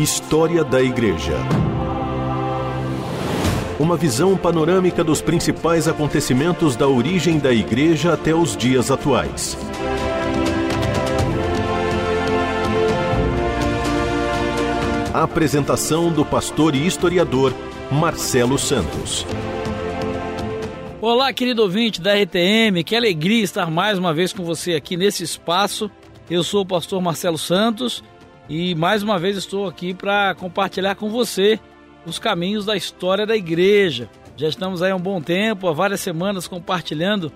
História da Igreja. Uma visão panorâmica dos principais acontecimentos da origem da Igreja até os dias atuais. A apresentação do pastor e historiador Marcelo Santos. Olá, querido ouvinte da RTM, que alegria estar mais uma vez com você aqui nesse espaço. Eu sou o pastor Marcelo Santos e mais uma vez estou aqui para compartilhar com você os caminhos da história da igreja. Já estamos aí há um bom tempo, há várias semanas compartilhando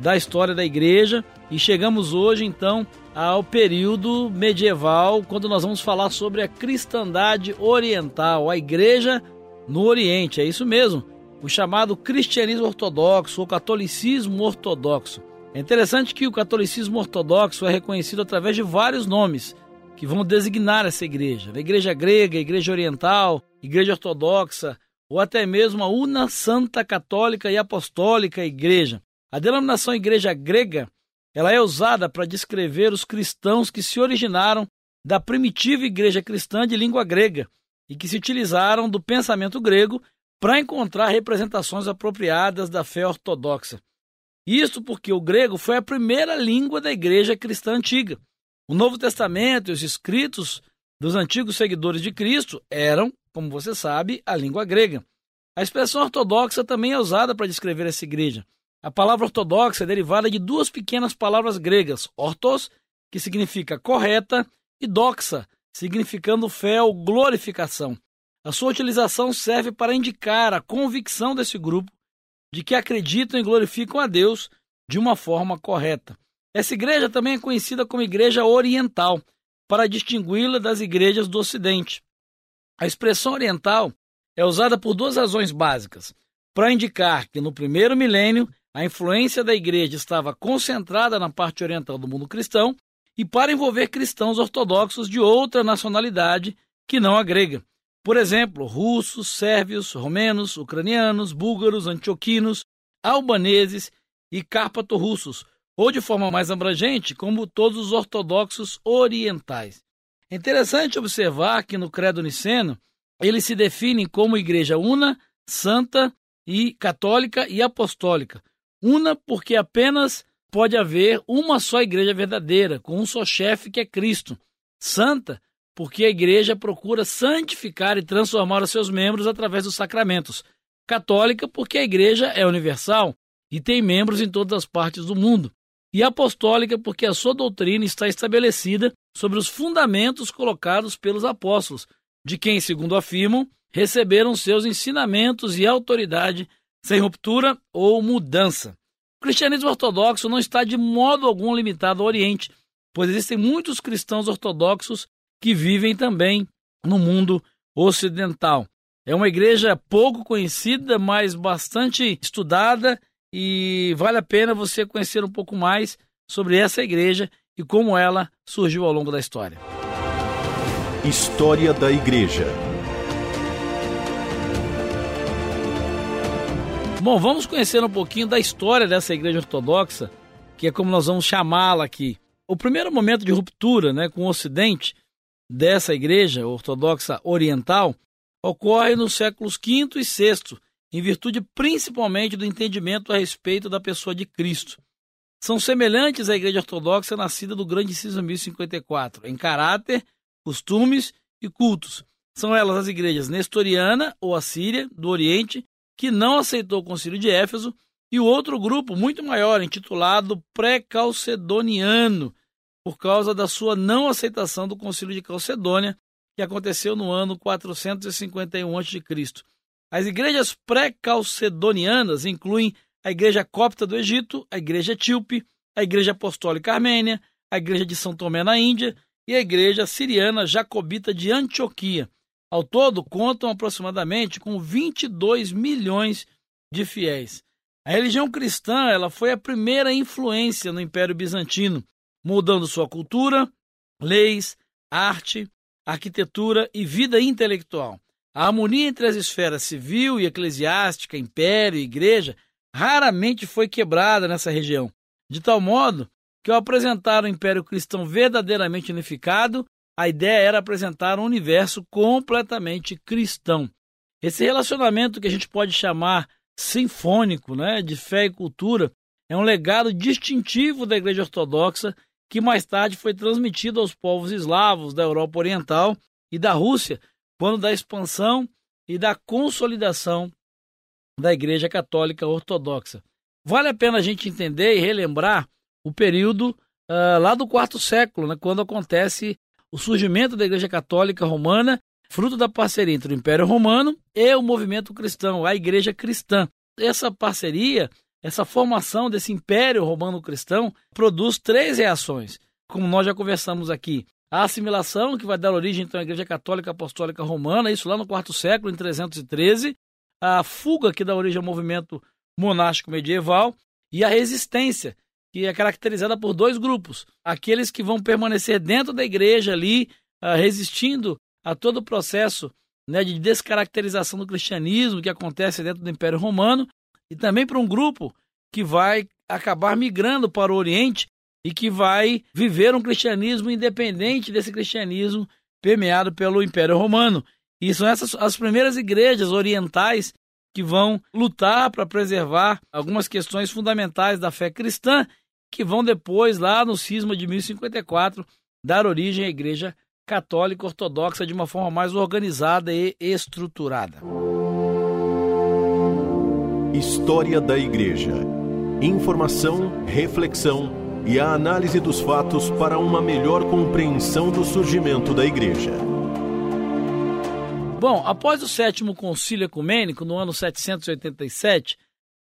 da história da igreja e chegamos hoje então ao período medieval, quando nós vamos falar sobre a cristandade oriental, a igreja no Oriente. É isso mesmo, o chamado cristianismo ortodoxo ou catolicismo ortodoxo. É interessante que o catolicismo ortodoxo é reconhecido através de vários nomes que vão designar essa igreja. A igreja grega, a igreja oriental, igreja ortodoxa, ou até mesmo a una santa católica e apostólica igreja. A denominação igreja grega, ela é usada para descrever os cristãos que se originaram da primitiva igreja cristã de língua grega e que se utilizaram do pensamento grego para encontrar representações apropriadas da fé ortodoxa. Isto porque o grego foi a primeira língua da igreja cristã antiga. O Novo Testamento e os escritos dos antigos seguidores de Cristo eram, como você sabe, a língua grega. A expressão ortodoxa também é usada para descrever essa igreja. A palavra ortodoxa é derivada de duas pequenas palavras gregas, ortos, que significa correta, e doxa, significando fé ou glorificação. A sua utilização serve para indicar a convicção desse grupo de que acreditam e glorificam a Deus de uma forma correta. Essa igreja também é conhecida como Igreja Oriental, para distingui-la das igrejas do Ocidente. A expressão oriental é usada por duas razões básicas: para indicar que no primeiro milênio a influência da igreja estava concentrada na parte oriental do mundo cristão e para envolver cristãos ortodoxos de outra nacionalidade que não a grega. Por exemplo, russos, sérvios, romenos, ucranianos, búlgaros, antioquinos, albaneses e cárpato-russos, ou de forma mais abrangente, como todos os ortodoxos orientais. É interessante observar que no Credo Niceno eles se definem como igreja una, santa e católica e apostólica. Una porque apenas pode haver uma só igreja verdadeira, com um só chefe que é Cristo. Santa porque a igreja procura santificar e transformar os seus membros através dos sacramentos. Católica porque a igreja é universal e tem membros em todas as partes do mundo e apostólica, porque a sua doutrina está estabelecida sobre os fundamentos colocados pelos apóstolos, de quem, segundo afirmam, receberam seus ensinamentos e autoridade sem ruptura ou mudança. O cristianismo ortodoxo não está de modo algum limitado ao Oriente, pois existem muitos cristãos ortodoxos que vivem também no mundo ocidental. É uma igreja pouco conhecida, mas bastante estudada e vale a pena você conhecer um pouco mais sobre essa igreja e como ela surgiu ao longo da história. História da Igreja. Bom, vamos conhecer um pouquinho da história dessa igreja ortodoxa, que é como nós vamos chamá-la aqui. O primeiro momento de ruptura né, com o Ocidente dessa igreja ortodoxa oriental ocorre nos séculos V e VI, em virtude principalmente do entendimento a respeito da pessoa de Cristo. São semelhantes à Igreja Ortodoxa nascida do Grande Cisma 1054, em caráter, costumes e cultos. São elas as igrejas Nestoriana ou Assíria, do Oriente, que não aceitou o Concílio de Éfeso, e o outro grupo muito maior, intitulado Pré-Calcedoniano, por causa da sua não aceitação do Concílio de Calcedônia, que aconteceu no ano 451 a.C. As igrejas pré-calcedonianas incluem a Igreja Copta do Egito, a Igreja Etíope, a Igreja Apostólica Armênia, a Igreja de São Tomé na Índia e a Igreja Siriana Jacobita de Antioquia. Ao todo, contam aproximadamente com 22 milhões de fiéis. A religião cristã ela foi a primeira influência no Império Bizantino, mudando sua cultura, leis, arte, arquitetura e vida intelectual. A harmonia entre as esferas civil e eclesiástica, império e igreja, raramente foi quebrada nessa região, de tal modo que ao apresentar o império cristão verdadeiramente unificado, a ideia era apresentar um universo completamente cristão. Esse relacionamento que a gente pode chamar sinfônico, né, de fé e cultura, é um legado distintivo da Igreja Ortodoxa que mais tarde foi transmitido aos povos eslavos da Europa Oriental e da Rússia, quando da expansão e da consolidação da Igreja Católica Ortodoxa. Vale a pena a gente entender e relembrar o período uh, lá do quarto século, né, quando acontece o surgimento da Igreja Católica Romana, fruto da parceria entre o Império Romano e o movimento cristão, a Igreja Cristã. Essa parceria, essa formação desse Império Romano Cristão, produz três reações, como nós já conversamos aqui. A assimilação, que vai dar origem então à Igreja Católica Apostólica Romana, isso lá no quarto século, em 313. A fuga, que dá origem ao movimento monástico medieval. E a resistência, que é caracterizada por dois grupos: aqueles que vão permanecer dentro da igreja ali, uh, resistindo a todo o processo né, de descaracterização do cristianismo que acontece dentro do Império Romano, e também para um grupo que vai acabar migrando para o Oriente e que vai viver um cristianismo independente desse cristianismo permeado pelo Império Romano. E são essas as primeiras igrejas orientais que vão lutar para preservar algumas questões fundamentais da fé cristã que vão depois, lá no cisma de 1054, dar origem à Igreja Católica Ortodoxa de uma forma mais organizada e estruturada. História da Igreja. Informação, reflexão e a análise dos fatos para uma melhor compreensão do surgimento da Igreja. Bom, após o sétimo concílio ecumênico, no ano 787,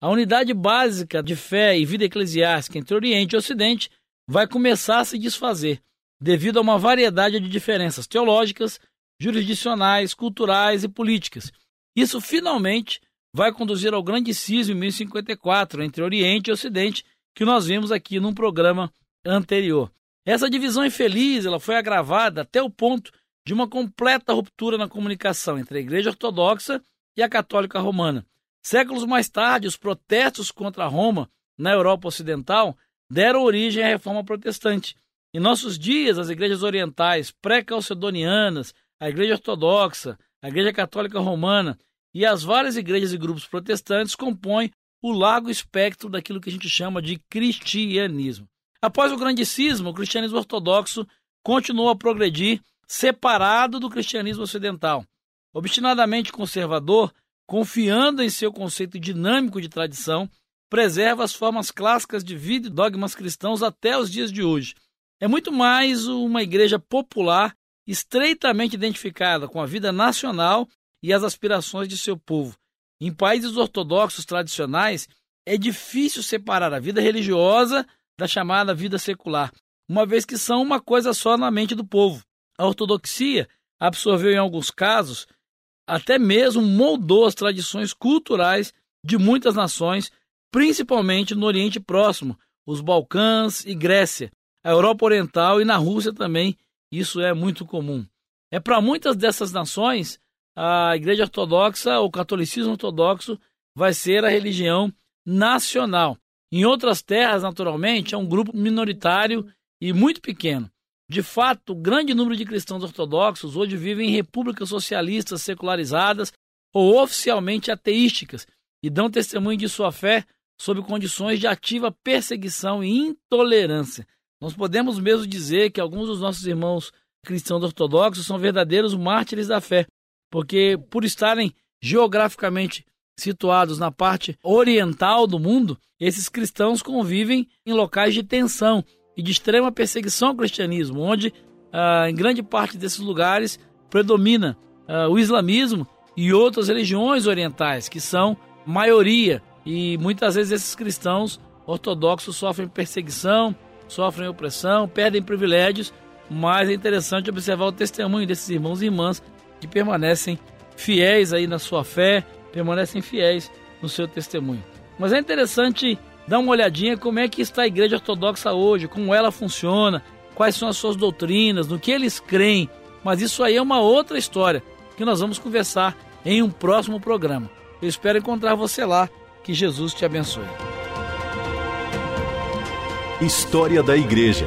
a unidade básica de fé e vida eclesiástica entre Oriente e Ocidente vai começar a se desfazer, devido a uma variedade de diferenças teológicas, jurisdicionais, culturais e políticas. Isso finalmente vai conduzir ao grande cisma em 1054 entre Oriente e Ocidente, que nós vimos aqui num programa anterior. Essa divisão infeliz ela foi agravada até o ponto de uma completa ruptura na comunicação entre a Igreja Ortodoxa e a Católica Romana. Séculos mais tarde, os protestos contra Roma na Europa Ocidental deram origem à reforma protestante. Em nossos dias, as igrejas orientais pré-calcedonianas, a Igreja Ortodoxa, a Igreja Católica Romana e as várias igrejas e grupos protestantes compõem o largo espectro daquilo que a gente chama de cristianismo. Após o grande cisma, o cristianismo ortodoxo continuou a progredir separado do cristianismo ocidental. Obstinadamente conservador, confiando em seu conceito dinâmico de tradição, preserva as formas clássicas de vida e dogmas cristãos até os dias de hoje. É muito mais uma igreja popular, estreitamente identificada com a vida nacional e as aspirações de seu povo. Em países ortodoxos tradicionais, é difícil separar a vida religiosa da chamada vida secular, uma vez que são uma coisa só na mente do povo. A ortodoxia absorveu, em alguns casos, até mesmo moldou as tradições culturais de muitas nações, principalmente no Oriente Próximo, os Balcãs e Grécia, a Europa Oriental e na Rússia também, isso é muito comum. É para muitas dessas nações, a Igreja Ortodoxa, o catolicismo ortodoxo, vai ser a religião nacional. Em outras terras, naturalmente, é um grupo minoritário e muito pequeno. De fato, o grande número de cristãos ortodoxos hoje vivem em repúblicas socialistas secularizadas ou oficialmente ateísticas e dão testemunho de sua fé sob condições de ativa perseguição e intolerância. Nós podemos mesmo dizer que alguns dos nossos irmãos cristãos ortodoxos são verdadeiros mártires da fé, porque por estarem geograficamente situados na parte oriental do mundo, esses cristãos convivem em locais de tensão e de extrema perseguição ao cristianismo, onde ah, em grande parte desses lugares predomina ah, o islamismo e outras religiões orientais, que são maioria, e muitas vezes esses cristãos ortodoxos sofrem perseguição, sofrem opressão, perdem privilégios, mas é interessante observar o testemunho desses irmãos e irmãs que permanecem fiéis aí na sua fé, permanecem fiéis no seu testemunho. Mas é interessante Dá uma olhadinha como é que está a igreja ortodoxa hoje, como ela funciona, quais são as suas doutrinas, no que eles creem. Mas isso aí é uma outra história que nós vamos conversar em um próximo programa. Eu espero encontrar você lá. Que Jesus te abençoe. História da Igreja.